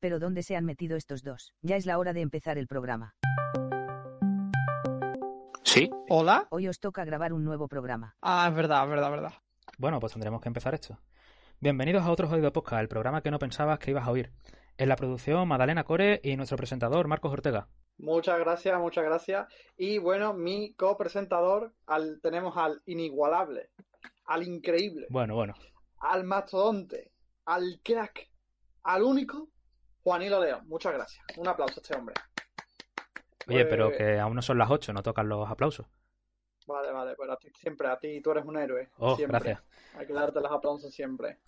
Pero ¿dónde se han metido estos dos? Ya es la hora de empezar el programa. ¿Sí? ¿Hola? Hoy os toca grabar un nuevo programa. Ah, es verdad, es verdad, es verdad. Bueno, pues tendremos que empezar esto. Bienvenidos a otro Jodido Podcast, el programa que no pensabas que ibas a oír. En la producción, Madalena Core y nuestro presentador, Marcos Ortega. Muchas gracias, muchas gracias. Y bueno, mi copresentador, al, tenemos al inigualable, al increíble, Bueno, bueno. al mastodonte, al crack, al único, Juanilo León. Muchas gracias. Un aplauso a este hombre. Oye, Pues- pero que aún no son las 8, no tocan los aplausos. Vale, vale, pero a ti, siempre a ti, tú eres un héroe. Oh, siempre. gracias. Hay que darte los aplausos siempre.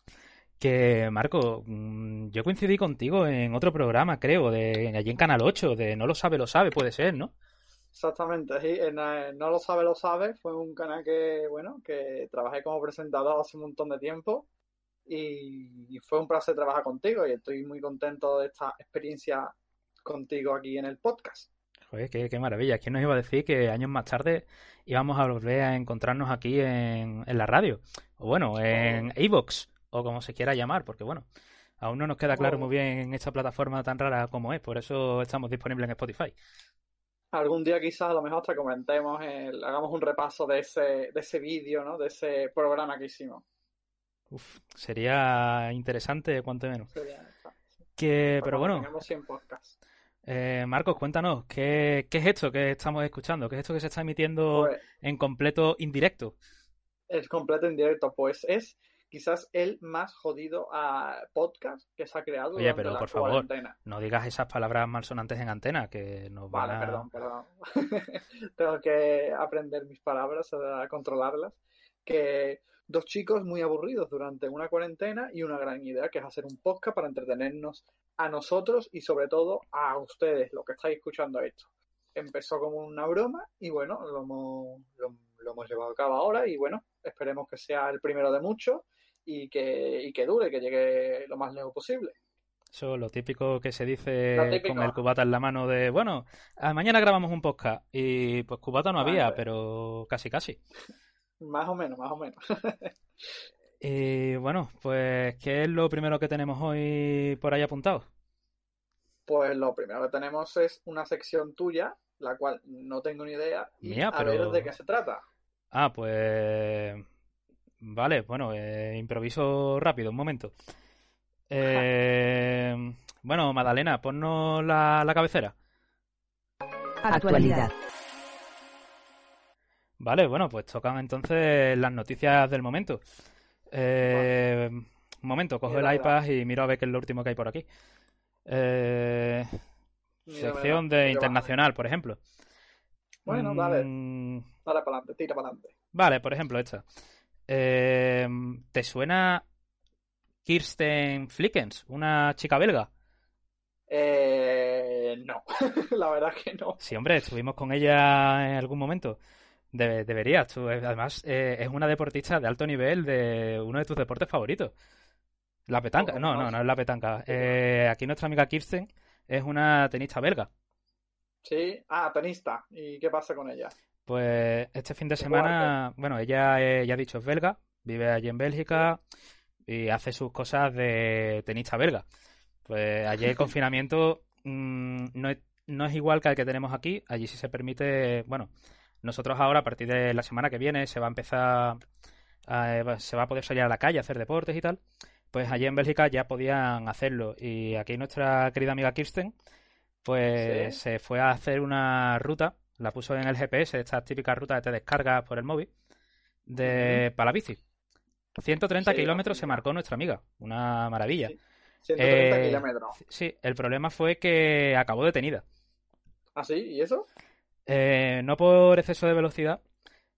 Que, Marco, mm, yo coincidí contigo en otro programa, creo, de allí en Canal 8, de No lo sabe, lo sabe, puede ser, ¿no? Exactamente, sí, en, eh, No lo sabe, lo sabe. Fue un canal que, bueno, que trabajé como presentador hace un montón de tiempo y, fue un placer trabajar contigo y estoy muy contento de esta experiencia contigo aquí en el podcast. Joder, qué, qué maravilla. ¿Quién nos iba a decir que años más tarde íbamos a volver a encontrarnos aquí en, en la radio? O bueno, en iVoox, o como se quiera llamar, porque bueno, aún no nos queda claro Oh. muy bien en esta plataforma tan rara como es, por eso estamos disponibles en Spotify. Algún día quizás a lo mejor te comentemos, el- hagamos un repaso de ese, de ese vídeo, ¿no? De ese programa que hicimos. Uf, sería interesante, cuanto menos. Sería- Que, pero bueno, Tengamos 100 podcasts. eh, Marcos, cuéntanos, ¿qué, qué es esto que estamos escuchando? ¿Qué es esto que se está emitiendo Pues, en completo indirecto? es completo en directo, pues es quizás el más jodido ah, podcast que se ha creado Oye, pero la por favor, no digas esas palabras malsonantes en antena, que nos van Vale, a... perdón, perdón. Tengo que aprender mis palabras, a controlarlas. Que dos chicos muy aburridos durante una cuarentena y una gran idea que es hacer un podcast para entretenernos a nosotros y sobre todo a ustedes, los que estáis escuchando esto. Empezó como una broma y bueno, lo hemos, lo, lo hemos llevado a cabo ahora y bueno, esperemos que sea el primero de muchos y que, y que dure, que llegue lo más lejos posible. Eso, lo típico que se dice con el cubata en la mano de, bueno, ah, mañana grabamos un podcast. Y pues cubata no había, Vale. pero casi casi. Más o menos, más o menos. Y bueno, pues, ¿qué es lo primero que tenemos hoy por ahí apuntado? Pues lo primero que tenemos es una sección tuya, la cual no tengo ni idea, y Mía, a pero- ver de qué se trata. Ah, pues... Vale, bueno, eh, improviso rápido, un momento. Eh, bueno, Madalena, ponnos la, la cabecera. Actualidad. Vale, bueno, pues tocan entonces las noticias del momento. Eh, un momento, cojo el iPad y miro a ver qué es lo último que hay por aquí. Eh, sección de internacional, por ejemplo. Bueno, dale, Mm, dale para adelante, tira para adelante. vale, por ejemplo, esta. Eh, ¿te suena Kirsten Flickens, una chica belga? Eh, no, la verdad que no. Sí, hombre, estuvimos con ella en algún momento. Debe- deberías, tú. Además, eh, es una deportista de alto nivel de uno de tus deportes favoritos. La petanca. ¿Cómo No, no? no, no es la petanca. Eh, aquí nuestra amiga Kirsten es una tenista belga. Sí, ah, tenista. ¿Y qué pasa con ella? Pues este fin de semana, bueno, ella eh, ya ha dicho es belga, vive allí en Bélgica y hace sus cosas de tenista belga. Pues allí el confinamiento mm, no es, no es igual que el que tenemos aquí. Allí sí se permite, bueno, nosotros ahora a partir de la semana que viene se va a empezar, a- se va a poder salir a la calle a hacer deportes y tal. Pues allí en Bélgica ya podían hacerlo y aquí nuestra querida amiga Kirsten pues Sí. se fue a hacer una ruta, la puso en el GPS, esta típica ruta que te descargas por el móvil, de para la bici. 130 Sí, kilómetros se marcó nuestra amiga, una maravilla. Sí. 130 Eh, kilómetros. Sí, el problema fue que acabó detenida. ¿Ah, sí? ¿Y eso? Eh, no por exceso de velocidad,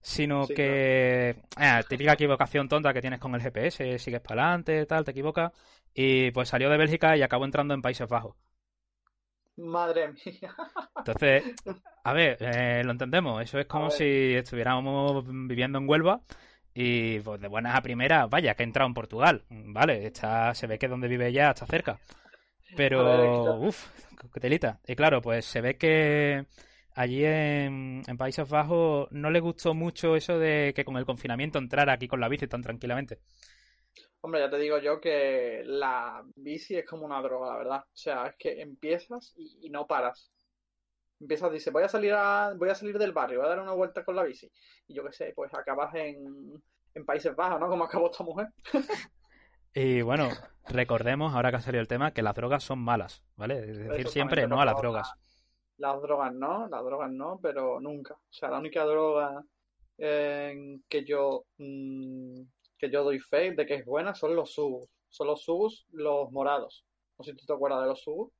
sino Sí, que... ah, típica equivocación tonta que tienes con el GPS, sigues para adelante, tal, te equivocas Y pues salió de Bélgica y acabó entrando en Países Bajos. Madre mía. Entonces, a ver, eh, lo entendemos. Eso es como si estuviéramos viviendo en Huelva y pues de buenas a primeras, vaya, que ha entrado en Portugal. Vale, está, se ve que donde vive ella está cerca. Pero, uff, qué telita. Y claro, pues se ve que allí en, en Países Bajos no le gustó mucho eso de que con el confinamiento entrara aquí con la bici tan tranquilamente. Hombre, ya te digo yo que la bici es como una droga, la verdad. O sea, es que empiezas y, y no paras. Empiezas, dices, voy a salir a, voy a salir del barrio, voy a dar una vuelta con la bici. Y yo qué sé, pues acabas en, en Países Bajos, ¿no? Como acabó esta mujer. Y bueno, recordemos, ahora que ha salido el tema, que las drogas son malas, ¿vale? Es decir, siempre no a las drogas. Las drogas no, las drogas no, pero nunca. O sea, la única droga eh, que yo mm, que yo doy fe de que es buena son los subus. Son los subus, los morados. No sé si tú te acuerdas de los subus.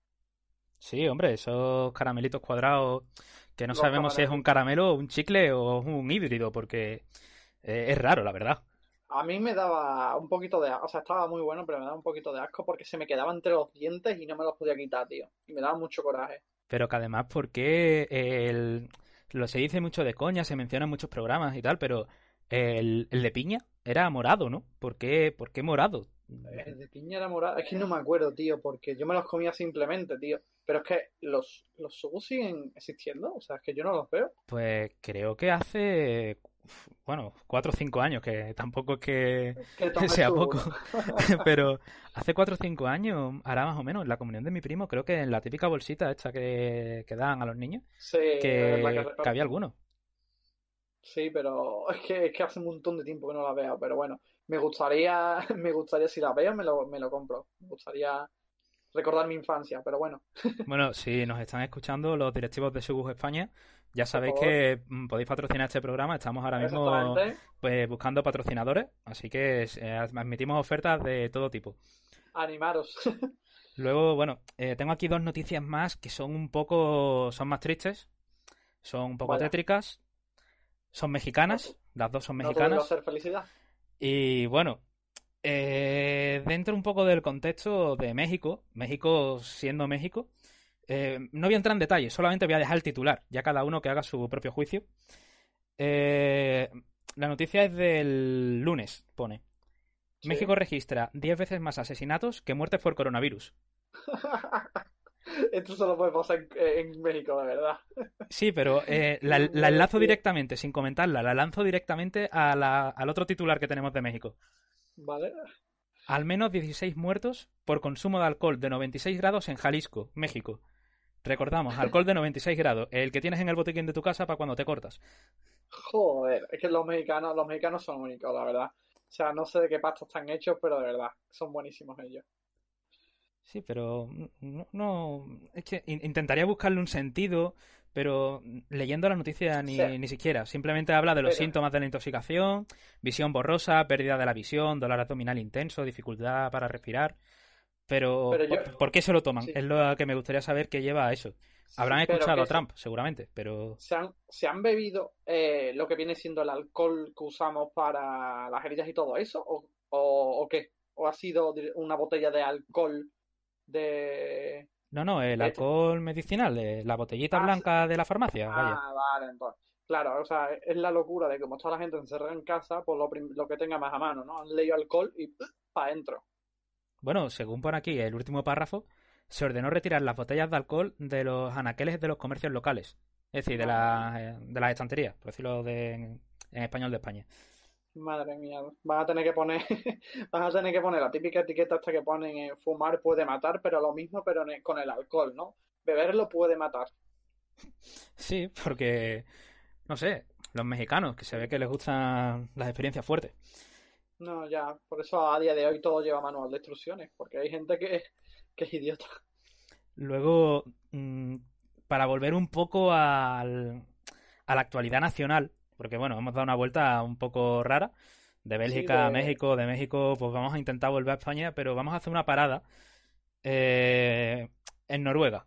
Sí, hombre, esos caramelitos cuadrados que no Los sabemos si es un caramelo, un chicle o un híbrido, porque eh, es raro, la verdad. A mí me daba un poquito de asco, o sea, estaba muy bueno, pero me daba un poquito de asco porque se me quedaba entre los dientes y no me los podía quitar, tío. Y me daba mucho coraje. Pero que además, porque el... lo se dice mucho de coña, se menciona en muchos programas y tal, pero el, el de piña era morado, ¿no? ¿Por qué, por qué morado? El de piña era morado. Es que no me acuerdo, tío, porque yo me los comía simplemente, tío. Pero es que los, los subus siguen existiendo, o sea, es que yo no los veo. Pues creo que hace, bueno, cuatro o cinco años, que tampoco es que sea poco, pero hace cuatro o cinco años, hará más o menos, en la comunión de mi primo, creo que en la típica bolsita esta que, que dan a los niños, Sí, que, había alguno. Sí, pero es que, es que hace un montón de tiempo que no la veo, pero bueno, me gustaría, me gustaría si la veo, me lo, me lo compro. Me gustaría recordar mi infancia, pero bueno, Bueno, si nos están escuchando los directivos de Subus España, ya sabéis que mm, podéis patrocinar este programa. Estamos ahora mismo pues, buscando patrocinadores, así que eh, admitimos ofertas de todo tipo. animaros. Luego, bueno, eh, tengo aquí dos noticias más que son un poco, son más tristes, son un poco Vaya. tétricas, son mexicanas, las dos son No mexicanas. hacer felicidad. Y bueno, eh, dentro un poco del contexto de México, México siendo México, eh, no voy a entrar en detalles, solamente voy a dejar el titular, ya cada uno que haga su propio juicio. Eh, la noticia es del lunes, pone. Sí. México registra 10 veces más asesinatos que muertes por coronavirus. Esto solo puede pasar en, en México, de verdad. Sí, pero eh, la, la enlazo directamente, sin comentarla, la lanzo directamente a la- al otro titular que tenemos de México. ¿Vale? Al menos 16 muertos por consumo de alcohol de 96 grados en Jalisco, México. Recordamos, alcohol de 96 grados, el que tienes en el botiquín de tu casa para cuando te cortas. Joder, es que los mexicanos, los mexicanos son únicos, la verdad. O sea, no sé de qué pasta están hechos, pero de verdad, son buenísimos ellos. Sí, pero no, no- es que in- intentaría buscarle un sentido, pero leyendo la noticia ni, Sí. ni siquiera. Simplemente habla de los Pero- síntomas de la intoxicación, visión borrosa, pérdida de la visión, dolor abdominal intenso, dificultad para respirar. Pero, Pero yo- ¿por, por qué se lo toman? Sí. Es lo que me gustaría saber qué lleva a eso. Habrán Sí, escuchado que a se- Trump, seguramente, pero ¿Se han, se han bebido eh, lo que viene siendo el alcohol que usamos para las heridas y todo eso? ¿O, o, o qué? ¿O ha sido una botella de alcohol de... no, no, el alcohol medicinal, de la botellita Ah, blanca de la farmacia, vaya. Ah, vale, entonces. Claro, o sea, es la locura de que como está la gente encerrada en casa, pues lo, lo que tenga más a mano, ¿no? Han leído alcohol y para adentro. Bueno, según por aquí el último párrafo, se ordenó retirar las botellas de alcohol de los anaqueles de los comercios locales, es decir, de, las, eh, de las estanterías, por decirlo de- en, en español de España. Madre mía, van a tener que poner, van a tener que poner la típica etiqueta hasta que ponen eh, fumar puede matar, pero lo mismo, pero con el alcohol, ¿no? Beberlo puede matar. Sí, porque, no sé, los mexicanos, que se ve que les gustan las experiencias fuertes. No, ya, por eso a día de hoy todo lleva manual de instrucciones, porque hay gente que, que es idiota. Luego, mm, para volver un poco al- a la actualidad nacional, porque bueno, hemos dado una vuelta un poco rara, de Bélgica a de- México, de México, pues vamos a intentar volver a España, pero vamos a hacer una parada eh, en Noruega.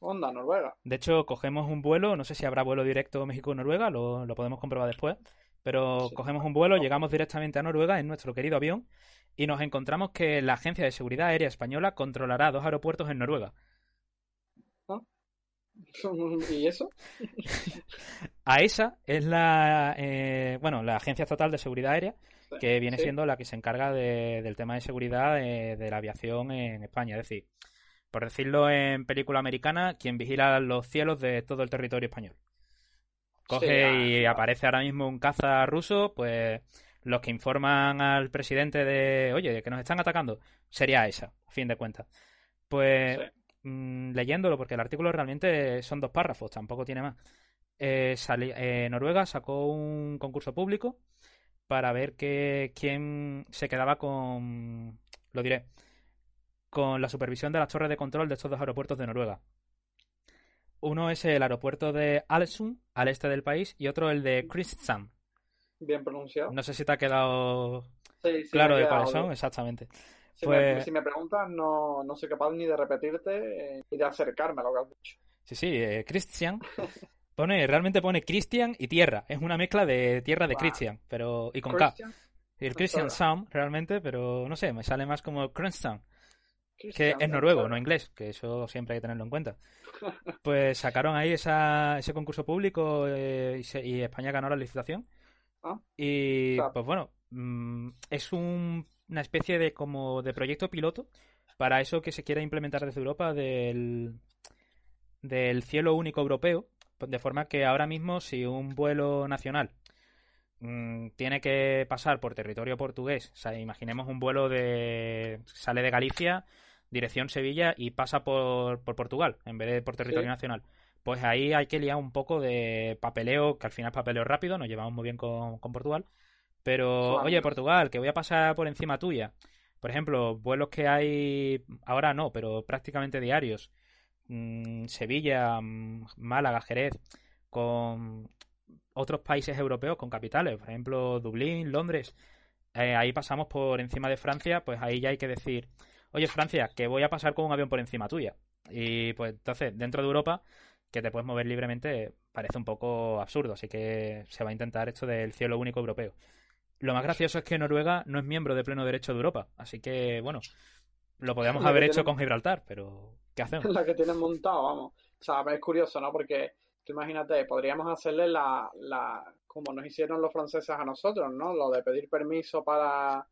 Onda, Noruega. De hecho, cogemos un vuelo, no sé si habrá vuelo directo México-Noruega, lo, lo podemos comprobar después. Pero Sí. cogemos un vuelo, llegamos directamente a Noruega en nuestro querido avión y nos encontramos que la Agencia de Seguridad Aérea Española controlará dos aeropuertos en Noruega. ¿Y eso? AESA es la, eh, bueno, la Agencia Estatal de Seguridad Aérea, que viene sí. siendo la que se encarga de- del tema de seguridad de, de la aviación en España. Es decir, por decirlo en película americana, quien vigila los cielos de todo el territorio español. Coge Sí, ah, y claro. aparece ahora mismo un caza ruso, pues los que informan al presidente de, oye, que nos están atacando, sería esa, a fin de cuentas. Pues Sí. mm, leyéndolo, porque el artículo realmente son dos párrafos, tampoco tiene más. Eh, sali- eh, Noruega sacó un concurso público para ver que, quién se quedaba con, lo diré, con la supervisión de las torres de control de estos dos aeropuertos de Noruega. Uno es el aeropuerto de Alesund, al este del país, y otro el de Kristiansand. Bien pronunciado. No sé si te ha quedado Sí, sí, claro de cuáles son, exactamente. Si, Pues- me, si me preguntas, no, no soy capaz ni de repetirte eh, ni de acercarme a lo que has dicho. Sí, sí, eh, Christian. Pone, realmente pone Christian y tierra. Es una mezcla de tierra de. Christian, pero y con K. Christian, El Christian. Sound, realmente, pero no sé, me sale más como Christian, que es noruego, no inglés, que eso siempre hay que tenerlo en cuenta. Pues sacaron ahí esa, ese concurso público eh, y, se- y España ganó la licitación. Ah, Y claro. pues bueno, mm, es un- una especie de como de proyecto piloto para eso que se quiere implementar desde Europa del, del cielo único europeo, pues de forma que ahora mismo si un vuelo nacional mm, tiene que pasar por territorio portugués, o sea, imaginemos un vuelo de sale de Galicia, dirección Sevilla y pasa por, por Portugal en vez de por territorio Sí. nacional. Pues ahí hay que liar un poco de papeleo, que al final es papeleo rápido, nos llevamos muy bien con, con Portugal. Pero, oye, Portugal, que voy a pasar por encima tuya. Por ejemplo, vuelos que hay, ahora no, pero prácticamente diarios. Mm, Sevilla, mm, Málaga, Jerez, con otros países europeos, con capitales, por ejemplo, Dublín, Londres. Eh, ahí pasamos por encima de Francia, pues ahí ya hay que decir, oye, Francia, que voy a pasar con un avión por encima tuya. Y pues entonces, dentro de Europa, que te puedes mover libremente, parece un poco absurdo, así que se va a intentar esto del cielo único europeo. Lo más gracioso es que Noruega no es miembro de pleno derecho de Europa, así que bueno, lo podríamos haber hecho con Gibraltar, pero ¿qué hacemos? la que tienen montado, vamos. O sea, es curioso, ¿no? Porque tú imagínate, podríamos hacerle la, la, como nos hicieron los franceses a nosotros, ¿no? Lo de pedir permiso para,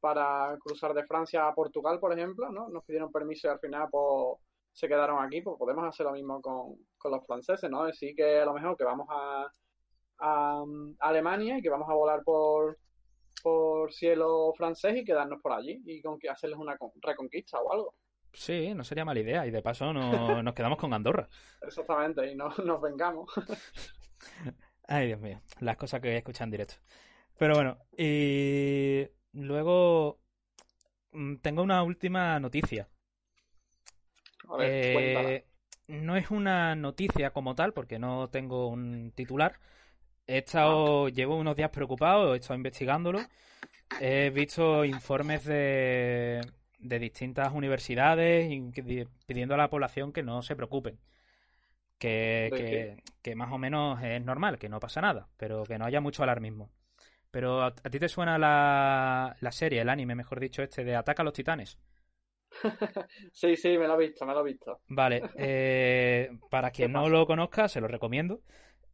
para cruzar de Francia a Portugal, por ejemplo, ¿no? Nos pidieron permiso y al final, pues, se quedaron aquí, pues podemos hacer lo mismo con, con los franceses, ¿no? Decir que a lo mejor que vamos a, a, um, Alemania y que vamos a volar por, por cielo francés y quedarnos por allí y con que hacerles una con- reconquista o algo. Sí, no sería mala idea, y de paso no, nos quedamos con Andorra. Exactamente, y no nos vengamos. Ay, Dios mío, las cosas que voy a escuchar en directo. Pero bueno, y luego mm, tengo una última noticia. A ver. Eh, no es una noticia como tal, porque no tengo un titular. He estado, llevo unos días preocupado, he estado investigándolo. He visto informes de, de distintas universidades pidiendo a la población que no se preocupen. Que, ¿De que, que más o menos es normal, que no pasa nada, pero que no haya mucho alarmismo. Pero ¿a, ti te suena la, la serie, el anime, mejor dicho, este de Ataca a los Titanes? Sí, sí, me lo he visto, me lo he visto. Vale, eh, para quien no lo conozca, se lo recomiendo.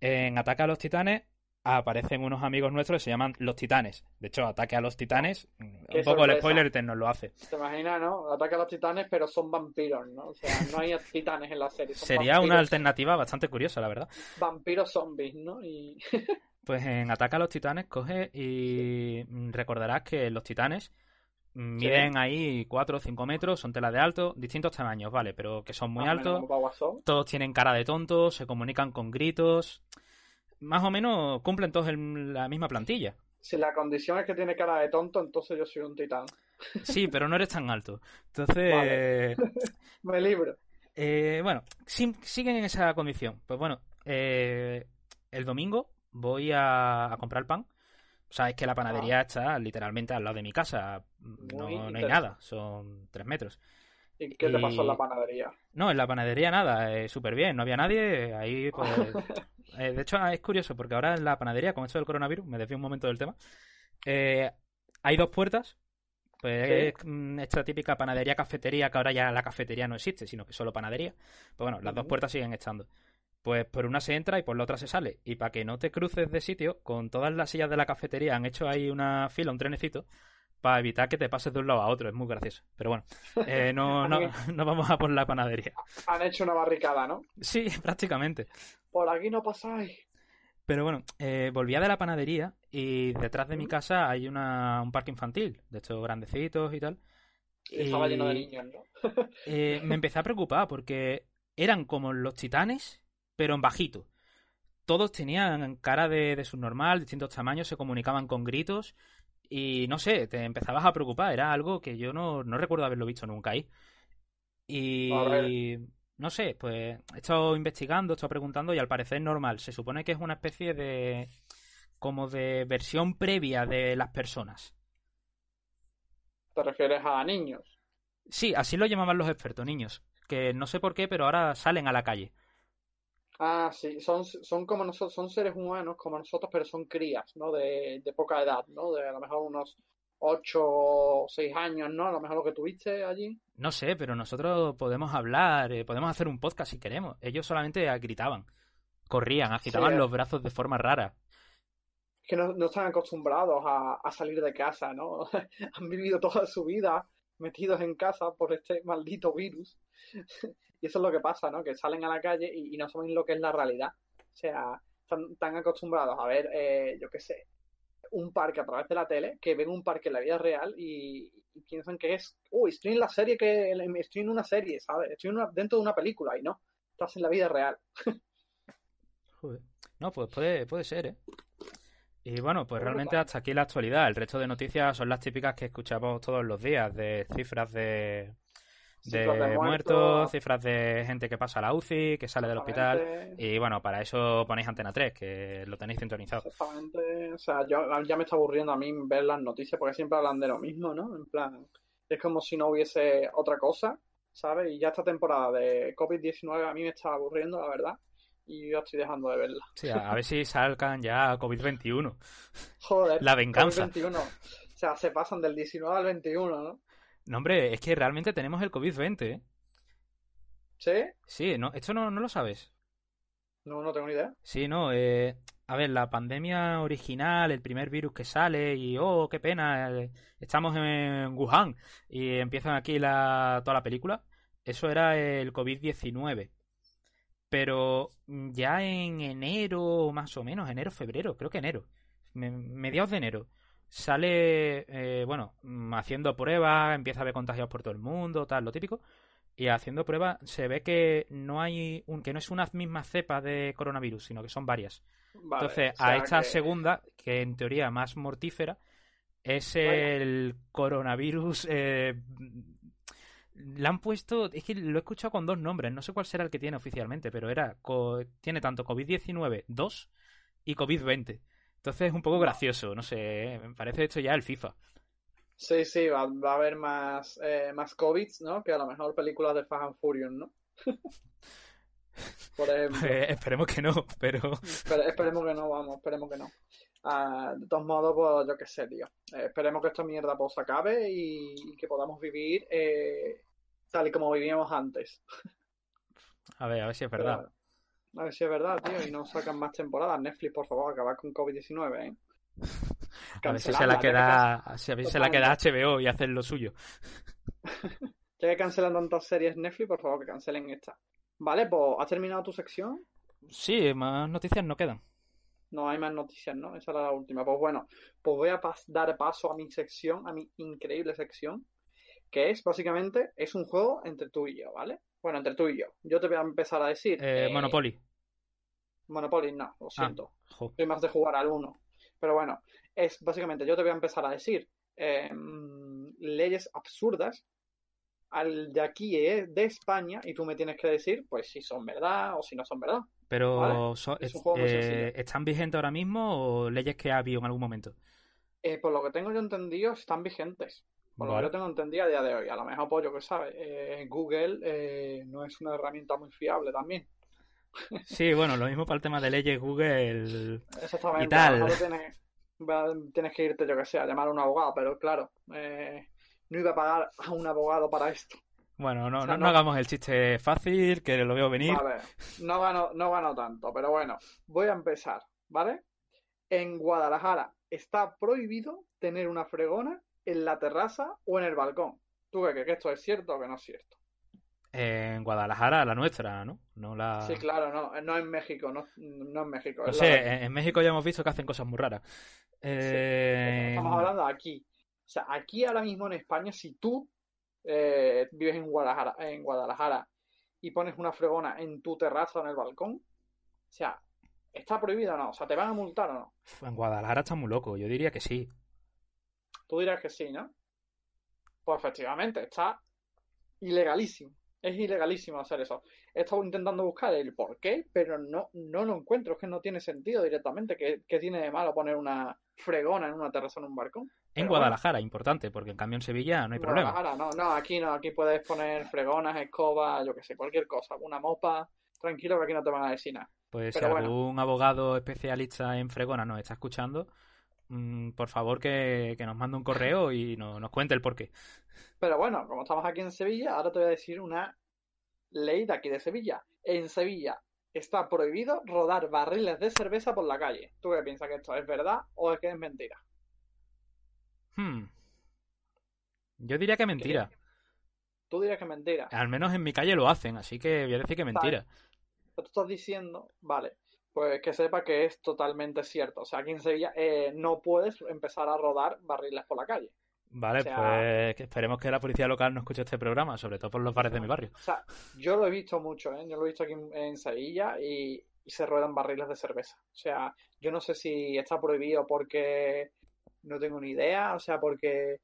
En Ataque a los Titanes aparecen unos amigos nuestros que se llaman Los Titanes. De hecho, Ataque a los Titanes, un poco el spoiler te nos lo hace. ¿Te imaginas, no? Ataque a los titanes, pero son vampiros, ¿no? O sea, no hay titanes en la serie. Son Sería una alternativa bastante curiosa, la verdad. vampiros zombies, ¿no? Y Pues en Ataque a los Titanes coge y recordarás que los titanes miden ahí 4 o 5 metros, son tela de alto, distintos tamaños, vale, pero que son muy más altos. todos tienen cara de tontos, se comunican con gritos. Más o menos cumplen todos el- la misma plantilla. Si la condición es que tiene cara de tonto, entonces yo soy un titán. Sí, pero no eres tan alto. Entonces, Vale. Me libro. eh, bueno, siguen en esa condición. Pues bueno, eh, el domingo voy a, a comprar pan. Sabes que la panadería está literalmente al lado de mi casa. No, no hay nada, son tres metros. ¿Y qué te pasó en la panadería? No, en la panadería nada, eh, súper bien, no había nadie. Ahí, pues, Eh, de hecho, es curioso porque ahora en la panadería, con esto del coronavirus, me desvío un momento del tema, eh, hay dos puertas. Pues Sí. es mm, esta típica panadería cafetería, que ahora ya la cafetería no existe, sino que solo panadería. Pues bueno, las dos puertas siguen estando. Pues por una se entra y por la otra se sale. Y para que no te cruces de sitio, con todas las sillas de la cafetería han hecho ahí una fila, un trenecito, para evitar que te pases de un lado a otro. Es muy gracioso. Pero bueno, eh, no, no, no vamos a por la panadería. Han hecho una barricada, ¿no? Sí, prácticamente. Por aquí no pasáis. Pero bueno, eh, volvía de la panadería y detrás de mi casa hay una, un parque infantil, de estos grandecitos y tal. Y estaba lleno de niños, ¿no? Eh, me empecé a preocupar porque eran como los titanes, pero en bajito. Todos tenían cara de, de subnormal, distintos tamaños, se comunicaban con gritos y no sé, te empezabas a preocupar. Era algo que yo no, no recuerdo haberlo visto nunca ahí. Y no sé, pues he estado investigando, he estado preguntando y al parecer es normal. Se supone que es una especie de como de versión previa de las personas. Te refieres a niños. Sí, así lo llamaban los expertos, niños, que no sé por qué, pero ahora salen a la calle. Ah, sí, son, son como nosotros, son seres humanos como nosotros, pero son crías, ¿no? De, de poca edad, ¿no? De a lo mejor unos 8 o 6 años, ¿no? A lo mejor lo que tuviste allí. No sé, pero nosotros podemos hablar, eh, podemos hacer un podcast si queremos. Ellos solamente gritaban, corrían, agitaban Sí. los brazos de forma rara. que no, no están acostumbrados a, a salir de casa, ¿no? Han vivido toda su vida metidos en casa por este maldito virus. Y eso es lo que pasa, ¿no? Que salen a la calle y, y no saben lo que es la realidad. O sea, están tan acostumbrados a ver, eh, yo qué sé, un parque a través de la tele, que ven un parque en la vida real y, y piensan que es, uy, estoy en la serie que, estoy en una serie, ¿sabes? Estoy en una- dentro de una película y no, estás en la vida real. Joder. No, pues puede, puede ser, ¿eh? Y bueno, pues realmente hasta aquí la actualidad. El resto de noticias son las típicas que escuchamos todos los días, de cifras de, de, muertos, muertos. cifras de gente que pasa a la UCI, que sale del hospital. Y bueno, para eso ponéis Antena 3, que lo tenéis sintonizado. Exactamente, o sea, yo, ya me está aburriendo a mí ver las noticias porque siempre hablan de lo mismo, ¿no? En plan, es como si no hubiese otra cosa, ¿sabes? Y ya esta temporada de COVID-19 a mí me está aburriendo, la verdad, y yo estoy dejando de verla. Sí, a, a ver si salgan ya COVID-21. Joder, La venganza. COVID-21, o sea, se pasan del 19 al 21, ¿no? No, hombre, es que realmente tenemos el COVID-20, ¿eh? ¿Sí? Sí, no, esto no, no lo sabes. No, no tengo ni idea. Sí, no, eh, a ver, la pandemia original, el primer virus que sale y, oh, qué pena, eh, estamos en Wuhan y empiezan aquí la, toda la película, eso era el COVID-19. Pero mm, ya en enero, más o menos, enero, febrero, creo que enero, me- mediados de enero, sale, eh, bueno, mm, haciendo pruebas, empieza a haber contagiados por todo el mundo, tal, lo típico. Y haciendo pruebas se ve que no hay un, que no es una misma cepa de coronavirus, sino que son varias. Vale, Entonces, o sea a esta que- segunda, que en teoría más mortífera, es Vaya. el coronavirus. eh, le han puesto, es que lo he escuchado con dos nombres, no sé cuál será el que tiene oficialmente, pero era co- tiene tanto COVID-19 2 y COVID-20. Entonces es un poco gracioso, no sé, eh, me parece esto ya el FIFA. Sí, sí, va, va a haber más, eh, más COVID, ¿no? Que a lo mejor películas de Fast and Furious, ¿no? Por ejemplo. Eh, esperemos que no, pero Espere- esperemos que no, vamos, esperemos que no. Ah, de todos modos, pues yo qué sé, tío. Eh, esperemos que esta mierda pues acabe y, y que podamos vivir eh, tal y como vivíamos antes. a ver, a ver si es verdad. Pero, a ver si es verdad, tío, y no sacan más temporadas. Netflix, por favor, acabar con COVID-19, ¿eh? A ver si se la que queda, a ver si se la queda. HBO y hacen lo suyo. Ya que cancelan tantas series Netflix, por favor, que cancelen esta. Vale, pues, ¿has terminado tu sección? Sí, más noticias no quedan. No hay más noticias, ¿no? Esa era la última. Pues bueno, pues voy a pas- dar paso a mi sección, a mi increíble sección, que es básicamente, es un juego entre tú y yo, ¿vale? Bueno, entre tú y yo. Yo te voy a empezar a decir... Eh, eh, Monopoly. Monopoly, no, lo Ah, siento. jo. Soy más de jugar al uno. Pero bueno, es básicamente, yo te voy a empezar a decir eh, mm, leyes absurdas al de aquí eh, de España y tú me tienes que decir, pues si son verdad o si no son verdad. Pero Vale, son- es eh. ¿están vigentes ahora mismo o leyes que ha habido en algún momento? Eh, por lo que tengo yo entendido, están vigentes. Por lo que yo tengo entendido a día de hoy. A lo mejor, pues yo que sabe, eh, Google eh, no es una herramienta muy fiable también. Sí, bueno, lo mismo para el tema de leyes Google Exactamente. y tal. Tienes, tienes que irte, yo que sé, a llamar a un abogado, pero claro, eh, no iba a pagar a un abogado para esto. Bueno, no, O sea, no, no- no hagamos el chiste fácil, que lo veo venir. Vale, no gano, no gano tanto, pero bueno, voy a empezar, ¿vale? En Guadalajara está prohibido tener una fregona en la terraza o en el balcón. ¿Tú qué crees? ¿Que esto es cierto o que no es cierto? En Guadalajara, la nuestra, ¿no? No la... Sí, claro, no, no en México, no, no en México. No sé, en México ya hemos visto que hacen cosas muy raras. Eh, Estamos hablando aquí. O sea, aquí ahora mismo en España, si tú eh, vives en Guadalajara, en Guadalajara y pones una fregona en tu terraza o en el balcón, o sea, ¿está prohibido o no? O sea, ¿te van a multar o no? En Guadalajara está muy loco, yo diría que sí. Tú dirás que sí, ¿no? Pues efectivamente, está ilegalísimo. Es ilegalísimo hacer eso. He estado intentando buscar el por qué, pero no, no lo encuentro. Es que no tiene sentido directamente. ¿Qué, qué tiene de malo poner una fregona en una terraza en un balcón? En Guadalajara, importante, porque en cambio en Sevilla no hay problema. Guadalajara, no, no, aquí no, aquí puedes poner fregonas, escobas, yo que sé, cualquier cosa, una mopa, tranquilo que aquí no te van a decir nada. Pues Pero si bueno. algún abogado especialista en fregona nos está escuchando, mm, por favor que, que nos mande un correo y no- nos cuente el porqué. Pero bueno, como estamos aquí en Sevilla, ahora te voy a decir una ley de aquí de Sevilla. En Sevilla está prohibido rodar barriles de cerveza por la calle. ¿Tú qué piensas que esto es verdad o es que es mentira? Hmm. Yo diría que mentira. Tú dirías que es mentira. Al menos en mi calle lo hacen, así que voy a decir que mentira. Pero tú estás diciendo, vale, pues que sepa que es totalmente cierto. O sea, aquí en Sevilla eh, no puedes empezar a rodar barriles por la calle. Vale, O sea- pues esperemos que la policía local no escuche este programa, sobre todo por los bares de mi barrio. O sea, yo lo he visto mucho, ¿eh? Yo lo he visto aquí en, en Sevilla y, y se ruedan barriles de cerveza. O sea, yo no sé si está prohibido porque no tengo ni idea, o sea, porque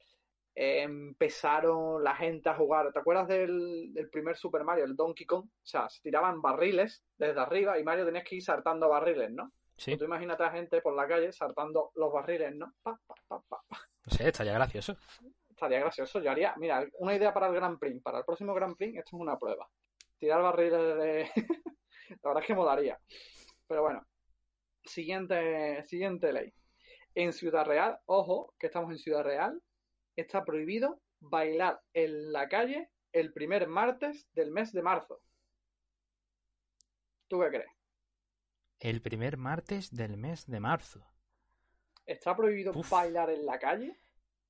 eh, empezaron la gente a jugar. ¿Te acuerdas del, del primer Super Mario, el Donkey Kong? O sea, se tiraban barriles desde arriba y Mario tenías que ir saltando barriles, ¿no? Sí, Tú imagínate a la gente por la calle saltando los barriles, ¿no? Pa, pa, pa, pa, pa. no sé, estaría gracioso. Estaría gracioso. Yo haría, mira, una idea para el Grand Prix. Para el próximo Grand Prix, esto es una prueba. Tirar barriles de. La verdad es que molaría. Pero bueno. Siguiente, siguiente ley. En Ciudad Real, ojo, que estamos en Ciudad Real, está prohibido bailar en la calle el primer martes del mes de marzo. ¿Tú qué crees? El primer martes del mes de marzo. ¿Está prohibido Uf. bailar en la calle?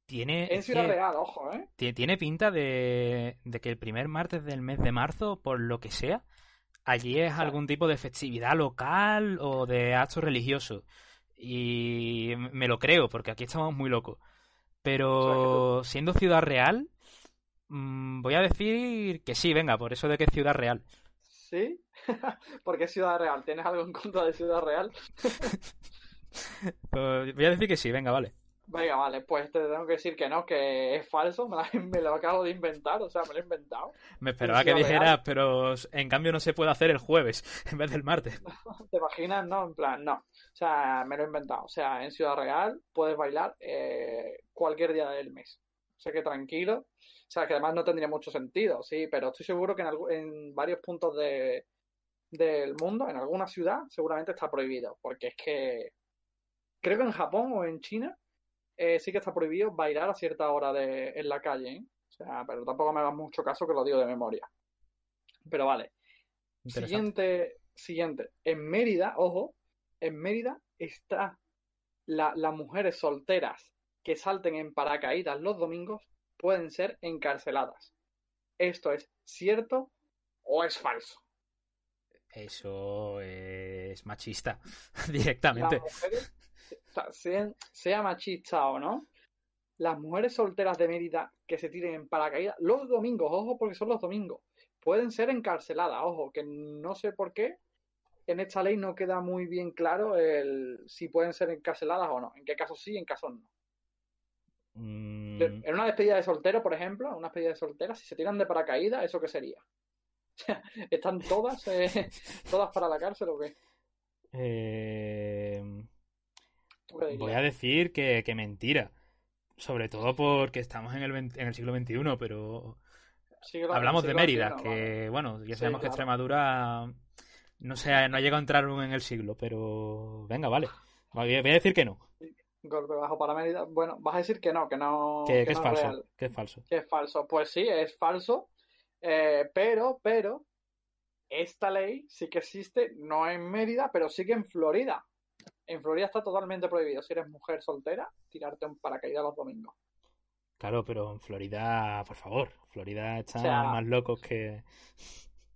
Tiene, En es Ciudad Real, ojo, ¿eh? ti- tiene pinta de, de que el primer martes del mes de marzo, por lo que sea, allí es algún tipo de festividad local o de acto religioso. Y me lo creo, porque aquí estamos muy locos. Pero siendo Ciudad Real, mm, voy a decir que sí, venga, por eso de que es Ciudad Real. ¿Sí? Porque es Ciudad Real. ¿Tienes algo en contra de Ciudad Real? Pues voy a decir que sí, venga, vale. Venga, vale, pues te tengo que decir que no, que es falso, me, la- me lo acabo de inventar, o sea, me lo he inventado. Me esperaba que dijeras, pero en cambio no se puede hacer el jueves en vez del martes. ¿Te imaginas? No, en plan, no. O sea, me lo he inventado. O sea, en Ciudad Real puedes bailar eh, cualquier día del mes. O sea que tranquilo. O sea, que además no tendría mucho sentido, sí, pero estoy seguro que en, en varios puntos de, del mundo, en alguna ciudad, seguramente está prohibido. Porque es que creo que en Japón o en China eh, sí que está prohibido bailar a cierta hora de, en la calle, ¿eh? O sea, pero tampoco me hagas mucho caso que lo digo de memoria. Pero vale. Siguiente, siguiente. En Mérida, ojo, en Mérida está la- las mujeres solteras que salten en paracaídas los domingos pueden ser encarceladas. ¿Esto es cierto o es falso? Eso es machista, Las directamente. mujeres, sea, sea machista o no, las mujeres solteras de Mérida que se tiren en paracaídas los domingos, ojo, porque son los domingos, pueden ser encarceladas, ojo, que no sé por qué en esta ley no queda muy bien claro el si pueden ser encarceladas o no, en qué casos sí, en casos no. Mm, En una despedida de soltero, por ejemplo, en una despedida de soltera, si se tiran de paracaídas, ¿eso qué sería? ¿Están todas, eh, todas para la cárcel o qué? eh, ¿Tú qué voy a decir que, que mentira. Sobre todo porque estamos en el, 20 en el siglo XXI, pero hablamos de Mérida, XXI, que vale. bueno, ya Sí, sabemos que. Extremadura No sé, no ha llegado a entrar en el siglo, pero venga, vale. Voy a decir que no. Golpe bajo para Mérida. Bueno, vas a decir que no, que no. Que, que que es no falso. real. Que es falso. Que es falso. Pues sí, es falso. Eh, pero, pero, esta ley sí que existe, no en Mérida, pero sí que en Florida. En Florida está totalmente prohibido, si eres mujer soltera, tirarte un paracaídas los domingos. Claro, pero en Florida, por favor. Florida está O sea- más locos que.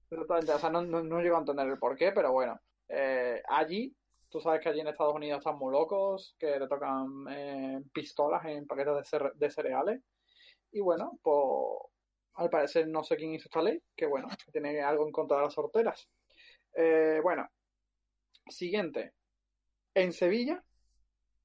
Totalmente, o sea, no, no, no llego a entender el porqué, pero bueno. Eh, allí, tú sabes que allí en Estados Unidos están muy locos, que le tocan eh, pistolas en paquetes de, cere- de cereales. Y bueno, pues al parecer no sé quién hizo esta ley, que bueno, que tiene algo en contra de las sorteras. Eh, bueno, siguiente. En Sevilla,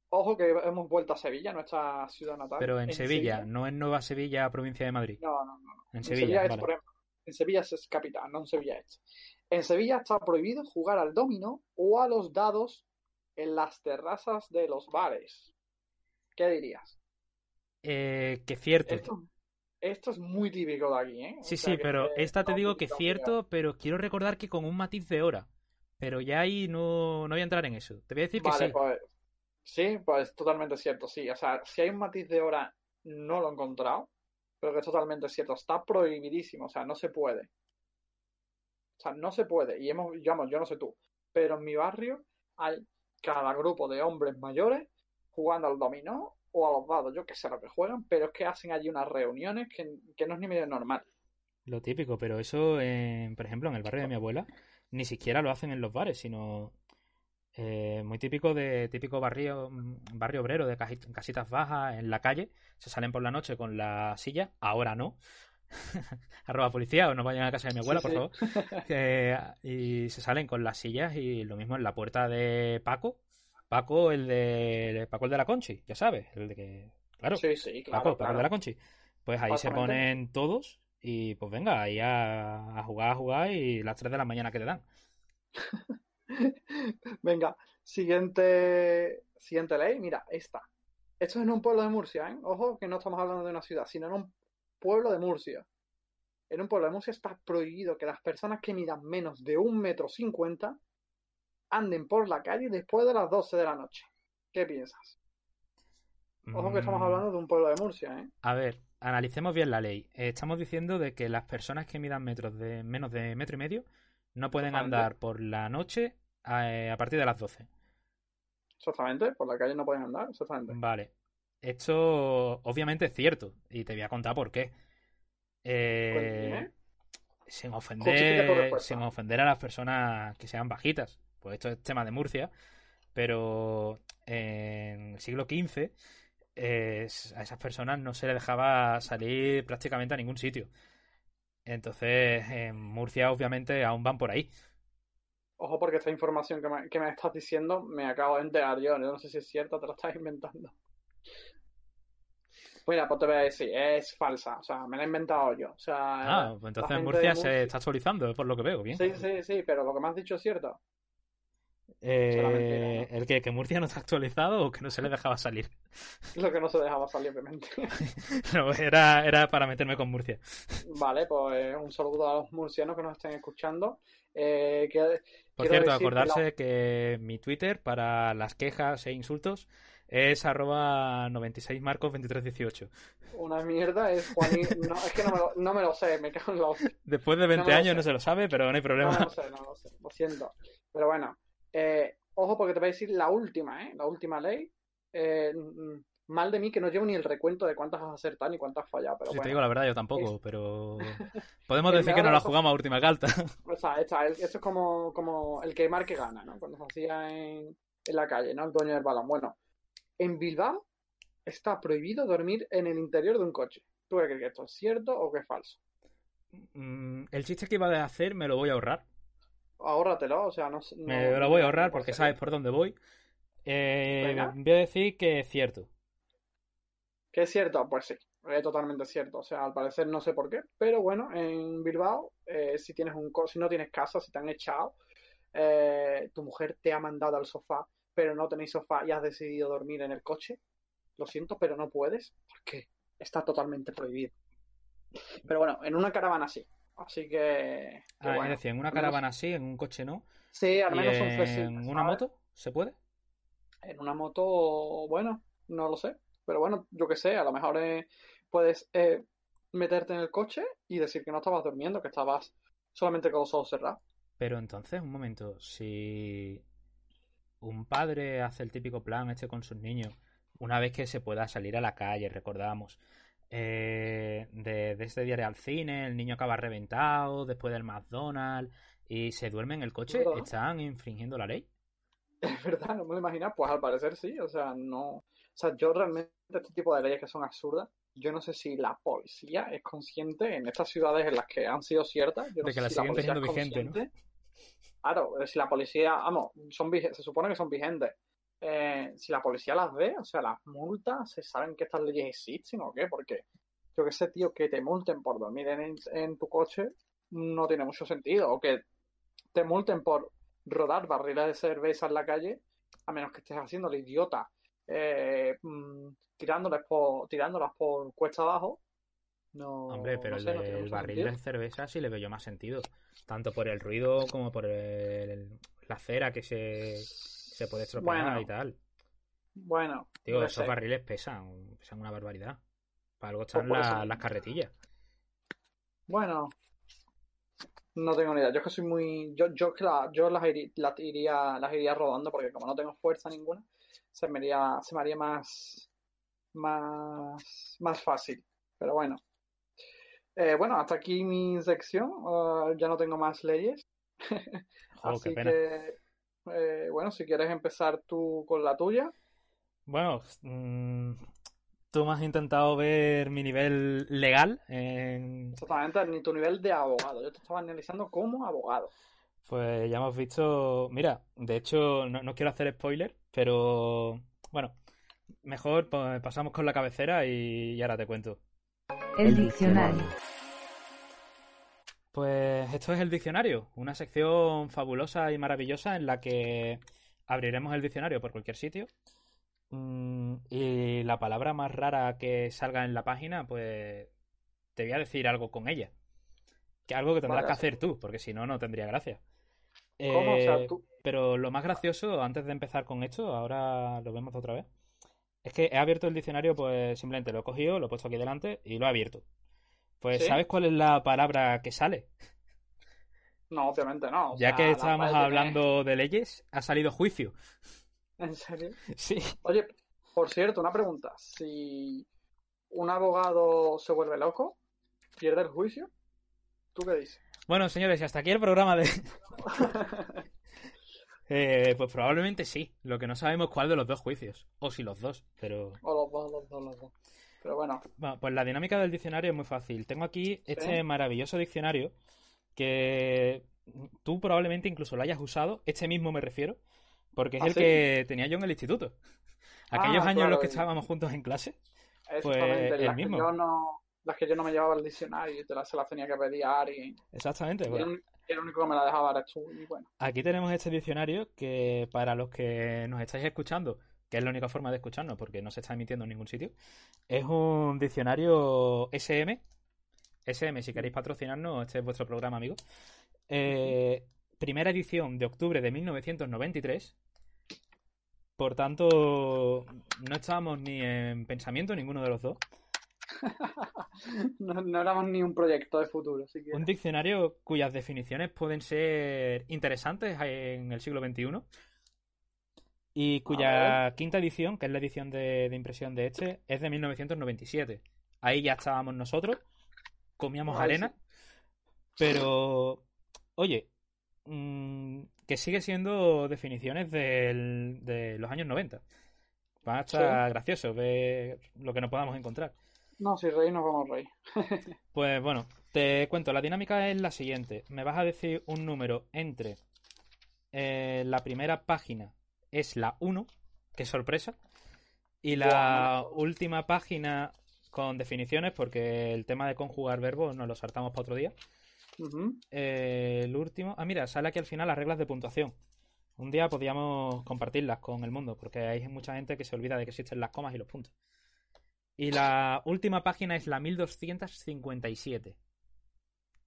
ojo que hemos vuelto a Sevilla, nuestra ciudad natal. Pero en Sevilla, no en Nueva Sevilla, provincia de Madrid. No, no, no. En En Sevilla, Sevilla es, vale. por ejemplo, en Sevilla es capital, no en Sevilla es. En Sevilla está prohibido jugar al dominó o a los dados en las terrazas de los bares. ¿Qué dirías? Eh, que cierto. Esto, esto es muy típico de aquí, ¿eh? O Sí, sea sí, pero esta te digo que poquito cierto, pero quiero recordar que con un matiz de hora. Pero ya ahí no, no voy a entrar en eso. Te voy a decir que Vale, sí. pues sí, pues totalmente cierto, sí. O sea, si hay un matiz de hora, no lo he encontrado, pero que es totalmente cierto. Está prohibidísimo, o sea, no se puede. O sea, no se puede. Y hemos, digamos, yo no sé tú, pero en mi barrio hay cada grupo de hombres mayores jugando al dominó o a los dados, yo que sé lo que juegan, pero es que hacen allí unas reuniones que, que no es ni medio normal. Lo típico, pero eso, en- por ejemplo, en el barrio de mi abuela, ni siquiera lo hacen en los bares, sino eh, muy típico de típico barrio, barrio obrero de casitas bajas en la calle. Se salen por la noche con la silla, ahora no. Arroba policía o no vayan a casa de mi abuela, Sí, por sí. favor. Y se salen con las sillas y lo mismo en la puerta de Paco. Paco, el de Paco el de la Conchi, ya sabes, el de que claro, Sí, sí, claro, Paco, Paco el de la Conchi. Pues ahí se ponen todos y pues venga, ahí a, a jugar, a jugar y las 3 de la mañana que te dan. Venga, siguiente, siguiente ley. Mira, esta. Esto es en un pueblo de Murcia, ¿eh? Ojo que no estamos hablando de una ciudad, sino en un pueblo de Murcia. En un pueblo de Murcia está prohibido que las personas que midan menos de un metro cincuenta anden por la calle después de las 12 de la noche. ¿Qué piensas? Ojo que estamos Mm, hablando de un pueblo de Murcia, ¿eh? A ver, analicemos bien la ley. Eh, Estamos diciendo de que las personas que midan metros de menos de metro y medio no pueden andar por la noche eh, a partir de las 12. Exactamente, por la calle no pueden andar, exactamente. Vale. Esto obviamente es cierto y te voy a contar por qué. Eh, sin ofender, sin ofender a las personas que sean bajitas. Pues esto es tema de Murcia, pero en el siglo XV eh, a esas personas no se les dejaba salir prácticamente a ningún sitio. Entonces, en Murcia obviamente aún van por ahí. Ojo porque esta información que me, que me estás diciendo me acabo de enterar yo. No sé si es cierta, te la estás inventando. Mira, pues te voy a decir, es falsa. O sea, me la he inventado yo. O sea, Ah, pues entonces Murcia de se Murcia- está actualizando, por lo que veo, bien. Sí, sí, sí, pero lo que me has dicho es cierto. Eh, el que, que Murcia no está actualizado o que no se le dejaba salir. Lo que no se dejaba salir, obviamente. No, era, era para meterme con Murcia. Vale, pues un saludo a los murcianos que nos estén escuchando. Eh, que, Por cierto, que acordarse la- que mi Twitter para las quejas e insultos es arroba 96marcos2318. una mierda es Juanín. No, es que no me lo, no me lo sé, me cago en la. Después de 20 me lo años no se lo sabe, pero no hay No problema. me lo sé, no lo sé, lo siento. Pero bueno, eh, ojo porque te voy a decir la última, ¿eh? La última ley. Eh, mm, mal de mí que no llevo ni el recuento de cuántas has acertado ni cuántas has fallado, pero Si te digo la verdad, yo tampoco, Es- pero podemos decir que no la jugamos a última carta. O sea, esta- esto es como, como el que marque gana, ¿no? Cuando se hacía en, en la calle, ¿no? El dueño del balón. Bueno, en Bilbao está prohibido dormir en el interior de un coche. ¿Tú crees que esto es cierto o que es falso? Mm, El chiste que iba a hacer me lo voy a ahorrar. Ahórratelo, o sea, no Me lo voy a ahorrar porque sabes por dónde voy. Eh, voy a decir que es cierto. ¿Que es cierto? Pues sí, es totalmente cierto. O sea, al parecer no sé por qué, pero bueno, en Bilbao, eh, si tienes un co- si no tienes casa, si te han echado, eh, tu mujer te ha mandado al sofá, pero no tenéis sofá y has decidido dormir en el coche, lo siento, pero no puedes, porque está totalmente prohibido. Pero bueno, en una caravana sí. Así que. que Ah, bueno, es decir, en una caravana sí, en un coche no. Sí, al ¿Y menos son en flexibles. una ¿sabes? moto se puede? En una moto, bueno, no lo sé. Pero bueno, yo qué sé, a lo mejor eh, puedes eh, meterte en el coche y decir que no estabas durmiendo, que estabas solamente con los ojos cerrados. Pero entonces, un momento, si un padre hace el típico plan este con sus niños, una vez que se pueda salir a la calle, recordamos, eh, de, de este diario al cine, el niño acaba reventado, después del McDonald's, y se duerme en el coche, ¿Verdad? ¿están infringiendo la ley? Es verdad, no me lo imaginas. Pues al parecer sí, o sea, no. O sea, yo realmente, este tipo de leyes que son absurdas, yo no sé si la policía es consciente en estas ciudades en las que han sido ciertas. Yo no De que sé las si la siguen policía teniendo vigente, ¿no? Claro, eh, si la policía, vamos, son se supone que son vigentes. Eh, si la policía las ve, o sea, las multas, ¿se saben que estas leyes existen o qué? Porque yo que sé, tío, que te multen por dormir en, en tu coche no tiene mucho sentido. O que te multen por rodar barriles de cerveza en la calle, a menos que estés haciendo el idiota, eh, mm, tirándolas por, tirándolas por cuesta abajo. No, Hombre, pero no el, no barril sentido. de cerveza sí le veo yo más sentido. Tanto por el ruido como por el- la cera que se, se puede estropear Bueno, y tal. Bueno, Digo, esos sé. barriles pesan, pesan una barbaridad. Para algo Pues están la- mismo. las carretillas. Bueno, no tengo ni idea. Yo es que soy muy. Yo, yo, la- yo las, iría, las iría rodando porque como no tengo fuerza ninguna, se me haría, se me haría más, más, más fácil. Pero bueno. Eh, bueno, hasta aquí mi sección. Uh, ya no tengo más leyes. Jo, Así que, eh, bueno, si quieres empezar tú con la tuya. Bueno, mm, tú me has intentado ver mi nivel legal. en- Exactamente, ni tu nivel de abogado. Yo te estaba analizando como abogado. Pues ya hemos visto. Mira, de hecho, no, no quiero hacer spoiler, pero bueno, mejor pues, pasamos con la cabecera y, y ahora te cuento. El diccionario. Pues esto es el diccionario, una sección fabulosa y maravillosa en la que abriremos el diccionario por cualquier sitio y la palabra más rara que salga en la página, pues te voy a decir algo con ella. Que algo que tendrás Vale, que hacer tú, porque si no, no tendría gracia. ¿Cómo? O sea, Eh, tú. Pero lo más gracioso, antes de empezar con esto, ahora lo vemos otra vez, es que he abierto el diccionario, pues simplemente lo he cogido, lo he puesto aquí delante y lo he abierto. Pues, ¿Sí? ¿sabes cuál es la palabra que sale? No, obviamente no. o Ya sea, que estábamos hablando de leyes, ha salido juicio. ¿En serio? Sí. Oye, por cierto, una pregunta. Si un abogado se vuelve loco, pierde el juicio, ¿tú qué dices? Bueno, señores, y hasta aquí el programa de... Eh, pues probablemente sí. Lo que no sabemos es cuál de los dos juicios. O si los dos, pero... O los dos, los dos, los dos. Pero bueno, Bueno, pues la dinámica del diccionario es muy fácil. Tengo aquí este maravilloso diccionario que tú probablemente incluso lo hayas usado. Este mismo me refiero. Porque es ¿Ah, el sí? que tenía yo en el instituto. Aquellos Ah, años en los que el- estábamos juntos en clase. exactamente, el las mismo. que yo no, las que yo no me llevaba al diccionario y te las, se las tenía que pedir a Ari. Exactamente. Y bueno. el, el único que me la dejaba eres tú. Y bueno, Aquí tenemos este diccionario que para los que nos estáis escuchando, que es la única forma de escucharnos porque no se está emitiendo en ningún sitio, es un diccionario SM. SM, si queréis patrocinarnos, este es vuestro programa, amigo. Eh, primera edición de octubre de 1993. Por tanto, no estábamos ni en pensamiento ninguno de los dos. no, no éramos ni un proyecto de futuro, Un diccionario cuyas definiciones pueden ser interesantes en el siglo XXI y cuya quinta edición, que es la edición de, de impresión de este, es de 1997. Ahí ya estábamos nosotros, comíamos arena, pero, oye, mm, que sigue siendo definiciones del- de los años 90. Va a estar gracioso ver lo que nos podamos encontrar. no, si reír nos vamos a reír. Pues bueno, te cuento, la dinámica es la siguiente. Me vas a decir un número entre eh, la primera página es la 1, que sorpresa, y la última página con definiciones, porque el tema de conjugar verbos nos lo saltamos para otro día. Eh, el último, ah, mira, sale aquí al final las reglas de puntuación. Un día podríamos compartirlas con el mundo, porque hay mucha gente que se olvida de que existen las comas y los puntos. Y la última página es la 1257.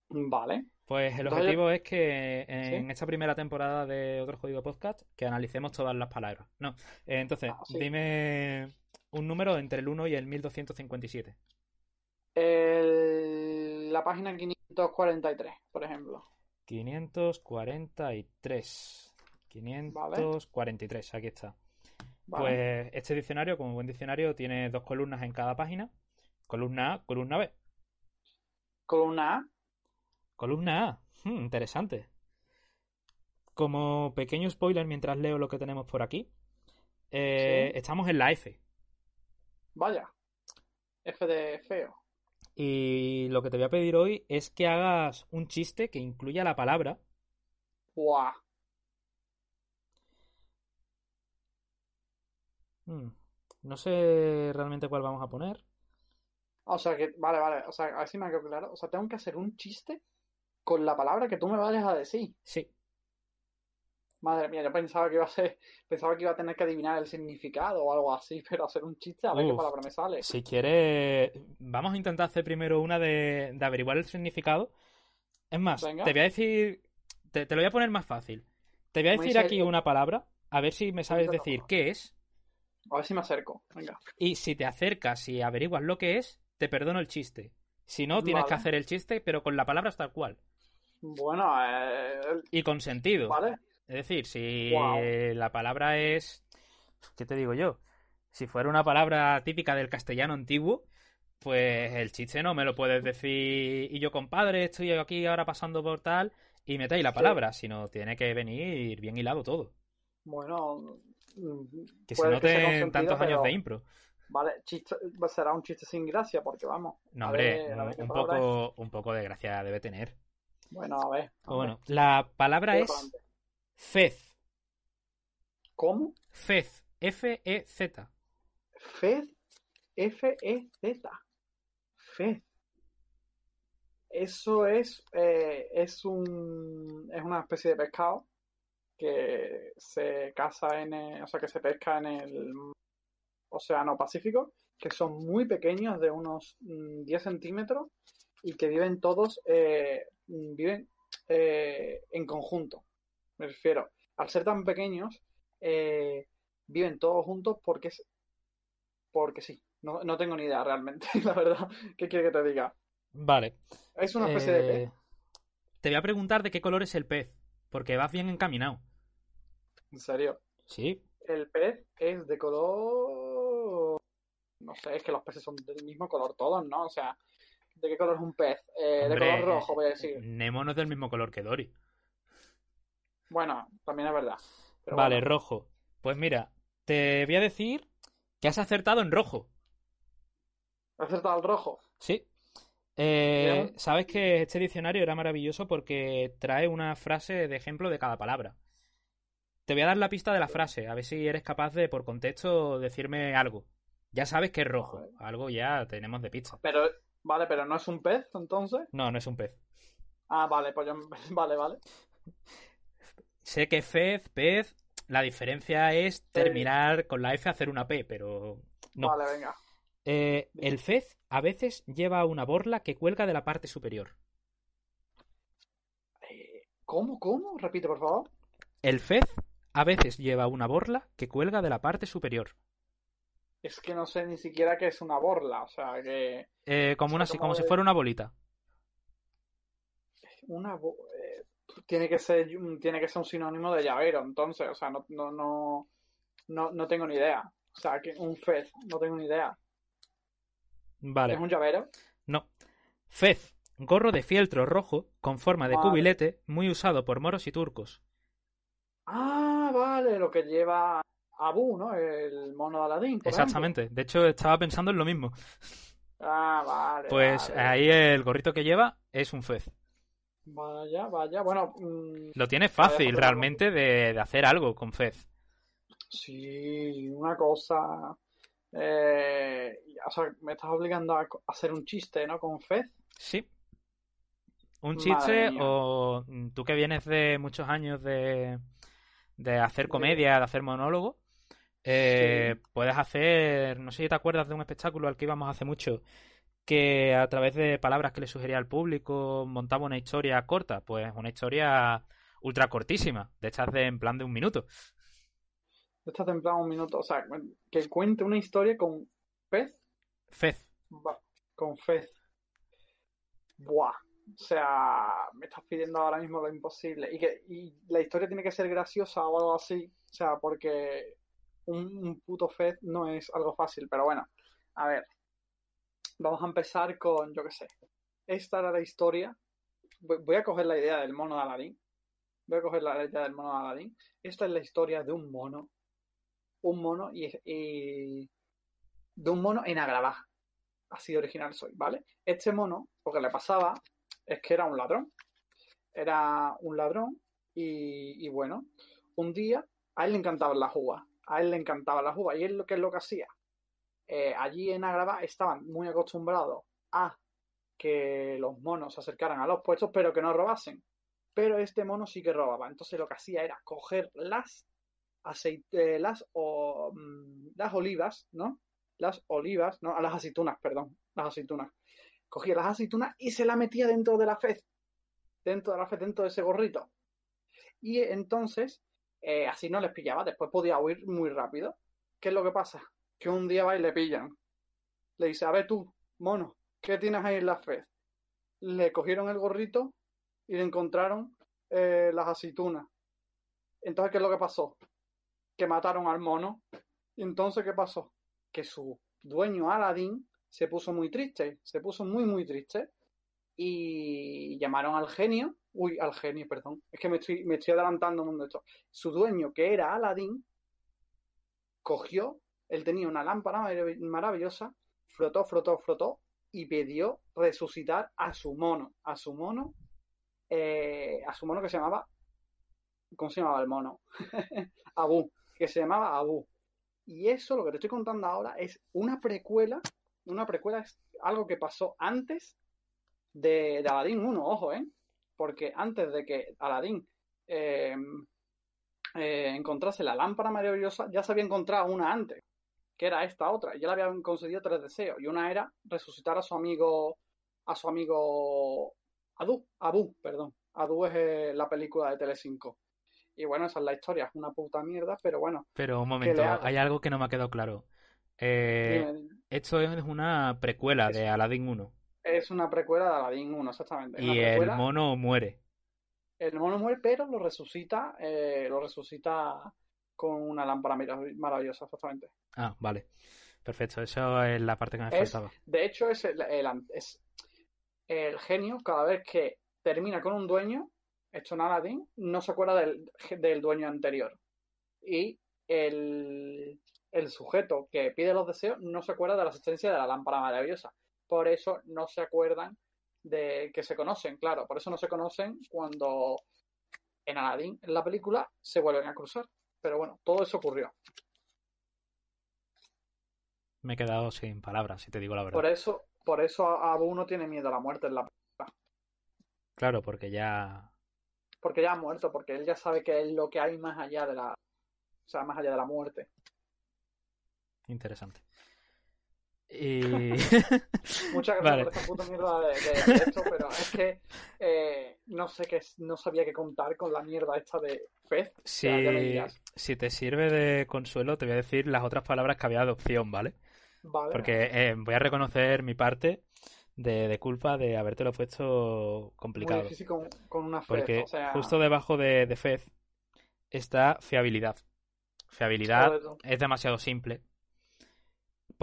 Vale. Pues el Entonces- objetivo es que en ¿Sí? esta primera temporada de Otro Código Podcast, que analicemos todas las palabras. No, eh, entonces, Ah, sí. dime un número entre el 1 y el 1257. El- La página 543, por ejemplo. 543. 543, aquí está. Vale. Pues este diccionario, como buen diccionario, tiene dos columnas en cada página. Columna A, columna B. Columna A. Columna A. Hmm, interesante. Como pequeño spoiler mientras leo lo que tenemos por aquí, eh, Sí. estamos en la F. Vaya. F de feo. Y lo que te voy a pedir hoy es que hagas un chiste que incluya la palabra. Buah. Hmm, No sé realmente cuál vamos a poner. O sea que, vale, vale. O sea, a ver si me ha quedado claro. O sea, tengo que hacer un chiste con la palabra que tú me vayas a decir. Sí, Madre mía, yo pensaba que iba a ser, pensaba que iba a tener que adivinar el significado o algo así, pero hacer un chiste a ver qué Uf. palabra me sale. si quieres, vamos a intentar hacer primero una de, de averiguar el significado. Es más, Venga. te voy a decir, te, te lo voy a poner más fácil. Te voy a decir aquí una palabra, a ver si me sabes decir qué es. A ver si me acerco. Venga. Y si te acercas y averiguas lo que es, te perdono el chiste. Si no, tienes que hacer el chiste, pero con la palabra tal cual. Bueno, eh, Y con sentido. vale. Es decir, si la palabra es... ¿Qué te digo yo? Si fuera una palabra típica del castellano antiguo, pues el chiste no me lo puedes decir y yo, compadre, estoy aquí ahora pasando por tal y metéis la Sí. palabra, sino tiene que venir bien hilado todo. Bueno, mm, Que se noten tantos años de impro. Vale, chiste, será un chiste sin gracia, porque vamos. No, a hombre, ver, a un es. poco, un poco de gracia debe tener. Bueno, a ver. Pues bueno, la palabra es. Fez. ¿Cómo? Fez. E F-E-Z. Fez. F-E-Z. Fez. Eso es, eh, es un, es una especie de pescado que se caza en, el- o sea, que se pesca en el Océano Pacífico, que son muy pequeños, de unos mm, 10 centímetros, y que viven todos, eh, mm, viven eh, en conjunto. Me refiero, al ser tan pequeños, eh, viven todos juntos porque es, porque sí. No, no tengo ni idea realmente, la verdad. ¿Qué quiere que te diga? Vale. Es una especie de Eh, pez. Te voy a preguntar de qué color es el pez, porque vas bien encaminado. En serio. Sí, El pez es de color. No sé, es que los peces son del mismo color todos, ¿no? O sea, ¿de qué color es un pez? Eh, de color rojo, voy a decir. Nemo no es del mismo color que Dory. Bueno, también es verdad. Pero vale, bueno, rojo. Pues mira, te voy a decir que has acertado en rojo. he acertado el rojo. Sí. Eh. Sabes que este diccionario era maravilloso porque trae una frase de ejemplo de cada palabra. Te voy a dar la pista de la frase, a ver si eres capaz de, por contexto, decirme algo. Ya sabes que es rojo. Vale. Algo ya tenemos de pista. Pero, vale, pero no es un pez, entonces. No, no es un pez. Ah, vale, pues yo. Vale, vale. Sé que fez, pez, la diferencia es terminar con la F hacer una P, pero no. Vale, venga. Eh, el fez a veces lleva una borla que cuelga de la parte superior. Eh, ¿Cómo, cómo? Repite, por favor. El fez a veces lleva una borla que cuelga de la parte superior. Es que no sé ni siquiera qué es una borla, o sea, que. Eh, como, una, como como si fuera una bolita. Una bo- tiene que ser tiene que ser un sinónimo de llavero, entonces, o sea, no, no, no, no, no tengo ni idea. O sea, que un fez, no tengo ni idea. Vale. ¿Es un llavero? No. Fez, gorro de fieltro rojo con forma de Vale. cubilete, muy usado por moros y turcos. Ah, vale, lo que lleva Abu, ¿no? El mono de Aladín, por ejemplo. Exactamente. De hecho, estaba pensando en lo mismo. Ah, vale, Pues vale. ahí el gorrito que lleva es un fez. Vaya, vaya. Bueno, mm, Lo tiene fácil realmente de, de hacer algo con fez. sí, una cosa. eh, o sea, me estás obligando a hacer un chiste, ¿no? Con fez. Sí. Un chiste o mm, tú que vienes de muchos años de, de hacer comedia, de hacer monólogo, eh, puedes hacer, no sé si te acuerdas de un espectáculo al que íbamos hace mucho, que a través de palabras que le sugería al público montaba una historia corta, pues una historia ultra cortísima, de estas de en plan de un minuto. De estas de en plan un minuto, o sea, que cuente una historia con pez. Fez. con fez. Buah. O sea, me estás pidiendo ahora mismo lo imposible. Y que y la historia tiene que ser graciosa o algo así. O sea, porque un, puto Fed no es algo fácil. Pero bueno, a ver. Vamos a empezar con, yo qué sé. Esta era la historia. Voy a coger la idea del mono de Aladdin. Voy a coger la idea del mono de Aladdin. Esta es la historia de un mono. Un mono y, de un mono en Agrabah. Así de original soy, ¿vale? Este mono, lo que le pasaba es que era un ladrón. Era un ladrón y, bueno, un día a él le encantaban las uvas. A él le encantaban las uvas. ¿Y él lo que es lo que hacía? Eh, allí en Agrava estaban muy acostumbrados a que los monos se acercaran a los puestos, pero que no robasen. Pero este mono sí que robaba. Entonces lo que hacía era coger las aceite, las, o, mm, las olivas, ¿no? Las olivas, no, las aceitunas, perdón, las aceitunas cogía las aceitunas y se la metía dentro de la fez, dentro de la fez, dentro de ese gorrito. Y entonces, eh, así no les pillaba, después podía huir muy rápido. ¿Qué es lo que pasa? Que un día va y le pillan. Le dice, a ver tú, mono, ¿qué tienes ahí en la fez? Le cogieron el gorrito y le encontraron eh, las aceitunas. Entonces, ¿qué es lo que pasó? Que mataron al mono. Y entonces, ¿qué pasó? Que su dueño Aladín se puso muy triste, se puso muy, muy triste. Y llamaron al genio, uy, al genio, perdón, es que me estoy, me estoy adelantando un mundo esto. Su dueño, que era Aladdin, cogió, él tenía una lámpara maravillosa, frotó, frotó, frotó y pidió resucitar a su mono, a su mono, eh, a su mono que se llamaba, ¿cómo se llamaba el mono? Abu, que se llamaba Abu. Y eso, lo que te estoy contando ahora, es una precuela una precuela es algo que pasó antes de, de Aladdin 1, ojo, ¿eh? Porque antes de que Aladdin eh, eh, encontrase la lámpara maravillosa, ya se había encontrado una antes, que era esta otra. Ya le habían concedido tres deseos. Y una era resucitar a su amigo, a su amigo Adu, Abu, perdón. Adu es eh, la película de Telecinco. Y bueno, esa es la historia, es una puta mierda, pero bueno. Pero un momento, hay algo que no me ha quedado claro. Eh, esto es una precuela de Aladdin 1. Es una precuela de Aladdin 1, exactamente. Y el mono muere. El mono muere, pero lo resucita, eh, lo resucita con una lámpara maravillosa, exactamente. Ah, vale. Perfecto, eso es la parte que me faltaba. De hecho, es el, es el genio, cada vez que termina con un dueño, hecho en Aladdin, no se acuerda del, del dueño anterior. Y el, el sujeto que pide los deseos no se acuerda de la existencia de la lámpara maravillosa. Por eso no se acuerdan de que se conocen, claro. Por eso no se conocen cuando en Aladdin, en la película, se vuelven a cruzar. Pero bueno, todo eso ocurrió. Me he quedado sin palabras, si te digo la verdad. Por eso, por eso Abu no tiene miedo a la muerte en la. Claro, porque ya. Porque ya ha muerto, porque él ya sabe que es lo que hay más allá de la. O sea, más allá de la muerte. Interesante. Y... Muchas gracias por esta puta mierda de, esto, pero es que eh, no sé qué, no sabía qué contar con la mierda esta de Fez. Si, si te sirve de consuelo, te voy a decir las otras palabras que había de opción, ¿vale? Vale. Porque eh, voy a reconocer mi parte de, culpa de habértelo puesto complicado. Muy difícil con, una Fez, Porque justo debajo de, de Fez está fiabilidad. Fiabilidad es demasiado simple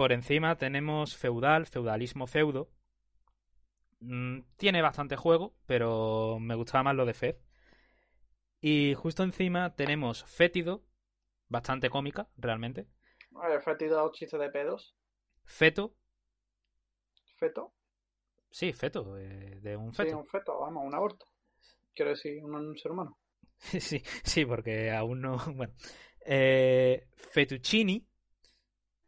por encima tenemos feudal, feudalismo feudo. Mm, tiene bastante juego, pero me gustaba más lo de Fed. Y justo encima tenemos fétido, bastante cómica, realmente. Vale, fétido, chiste de pedos. Feto. ¿Feto? Sí, feto, eh, de un feto. Sí, un feto, vamos, un aborto. Quiero decir, un, ser humano. sí, sí, porque aún no. Bueno. Eh, fettuccini,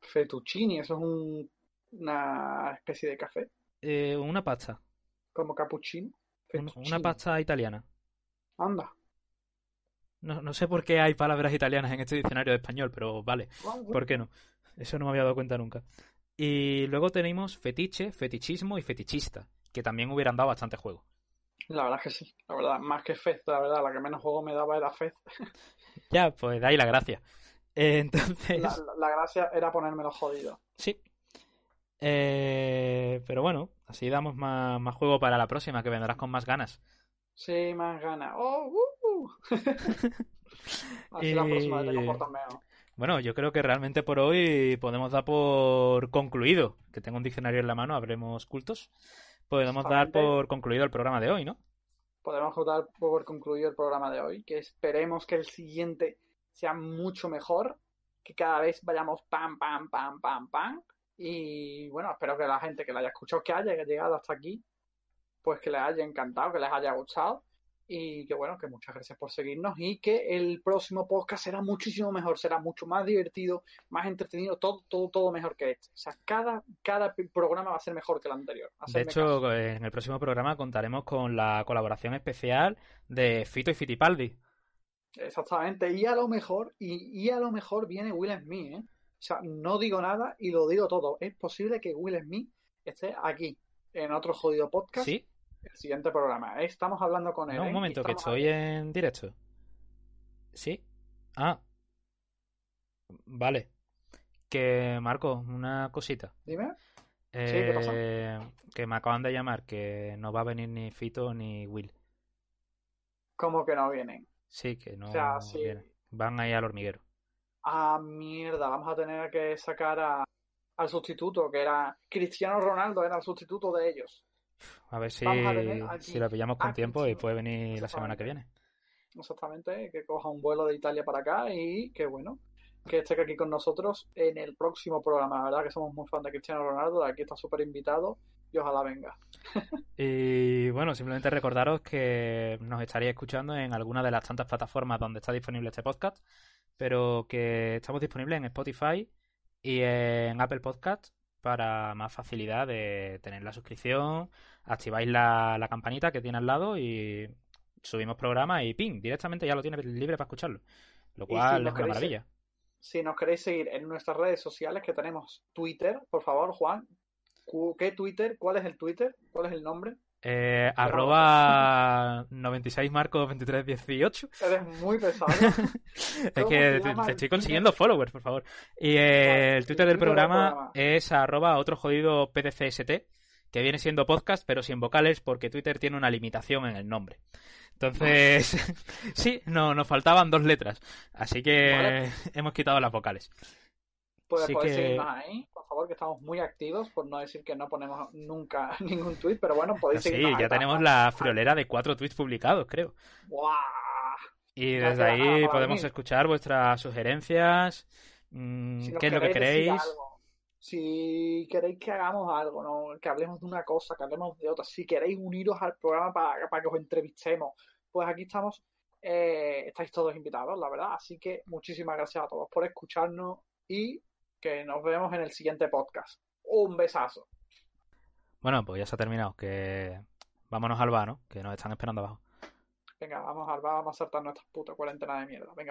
Fettuccini, eso es una especie de café. Eh, una pasta. Como cappuccino. Una pasta italiana. Anda. No, sé por qué hay palabras italianas en este diccionario de español, pero vale. ¿Por qué no? Eso no me había dado cuenta nunca. Y luego tenemos fetiche, fetichismo y fetichista, que también hubieran dado bastante juego. La verdad es que sí, la verdad, más que Fez, la verdad, la que menos juego me daba era Fez. Ya, pues de ahí la gracia. Eh, entonces, La, la- la gracia era ponérmelo jodido. sí. Eh, pero bueno, así damos más, más juego para la próxima, que vendrás con más ganas. Sí, más ganas. ¡Oh! uh, uh. Así la próxima te comportas. Bueno, yo creo que realmente por hoy podemos dar por concluido, que tengo un diccionario en la mano, habremos cultos. Podemos dar por concluido el programa de hoy, ¿no? Podemos dar por concluido el programa de hoy, que esperemos que el siguiente sea mucho mejor, que cada vez vayamos pam, pam, pam, pam, pam. Y bueno, espero que la gente que la haya escuchado, que haya llegado hasta aquí, pues que les haya encantado, que les haya gustado. Y que bueno, que muchas gracias por seguirnos y que el próximo podcast será muchísimo mejor, será mucho más divertido, más entretenido, todo, todo, todo mejor que este. O sea, cada, cada programa va a ser mejor que el anterior. De hecho, caso. en el próximo programa contaremos con la colaboración especial de Fito y Fitipaldi. Exactamente, y a lo mejor, y, y a lo mejor viene Will Smith, ¿eh? O sea, no digo nada y lo digo todo. Es posible que Will Smith esté aquí, en otro jodido podcast, ¿Sí? el siguiente programa. Estamos hablando con él. No, ¿eh? un momento, que estoy en directo. ¿Sí? Ah. Vale. Que, Marco, una cosita. Dime. ¿qué pasa? Eh, que me acaban de llamar que no va a venir ni Fito ni Will. ¿Cómo que no vienen? Sí, que no O sea, sí. Van ahí al hormiguero. Ah, mierda, vamos a tener que sacar a, al sustituto, que era Cristiano Ronaldo, era el sustituto de ellos. A ver si, a si lo pillamos con tiempo y puede venir la semana que viene. Exactamente, que coja un vuelo de Italia para acá y que bueno, que esté aquí con nosotros en el próximo programa. La verdad que somos muy fan de Cristiano Ronaldo, de aquí está súper invitado y ojalá venga. Y bueno, simplemente recordaros que nos estaréis escuchando en alguna de las tantas plataformas donde está disponible este podcast, pero que estamos disponibles en Spotify y en Apple Podcast para más facilidad de tener la suscripción, activáis la, la campanita que tiene al lado y subimos programa y ping, directamente ya lo tienes libre para escucharlo, lo si cual es una maravilla. Si nos queréis seguir en nuestras redes sociales, que tenemos Twitter, por favor, Juan, ¿qué Twitter? ¿Cuál es el Twitter? ¿Cuál es el nombre? Eh, arroba 96 marco 2318 Eres muy pesado. Es ¿Cómo que te, estoy consiguiendo followers, por favor. Y eh, el Twitter del programa es arroba otro jodido PDCST, que viene siendo podcast, pero sin vocales, porque Twitter tiene una limitación en el nombre. Entonces, sí, no, nos faltaban dos letras. Así que Vale. hemos quitado las vocales. Pues Así que- ahí, favor, que estamos muy activos, por no decir que no ponemos nunca ningún tweet, pero bueno, podéis Sí, seguirnos. ahí ya tenemos la friolera de cuatro tweets publicados, creo. ¡Buah! Y desde ahí podemos escuchar vuestras sugerencias, mm, Si qué es lo que queréis si queréis que hagamos algo, ¿no? que hablemos de una cosa, que hablemos de otra, si queréis uniros al programa para, para que os entrevistemos, pues aquí estamos, eh, estáis todos invitados, la verdad. Así que muchísimas gracias a todos por escucharnos y que nos vemos en el siguiente podcast. Un besazo. Bueno, pues ya se ha terminado, que vámonos al bar, ¿no? Que nos están esperando abajo. Venga, vamos a, vamos a saltar nuestra puta cuarentena de mierda. Venga,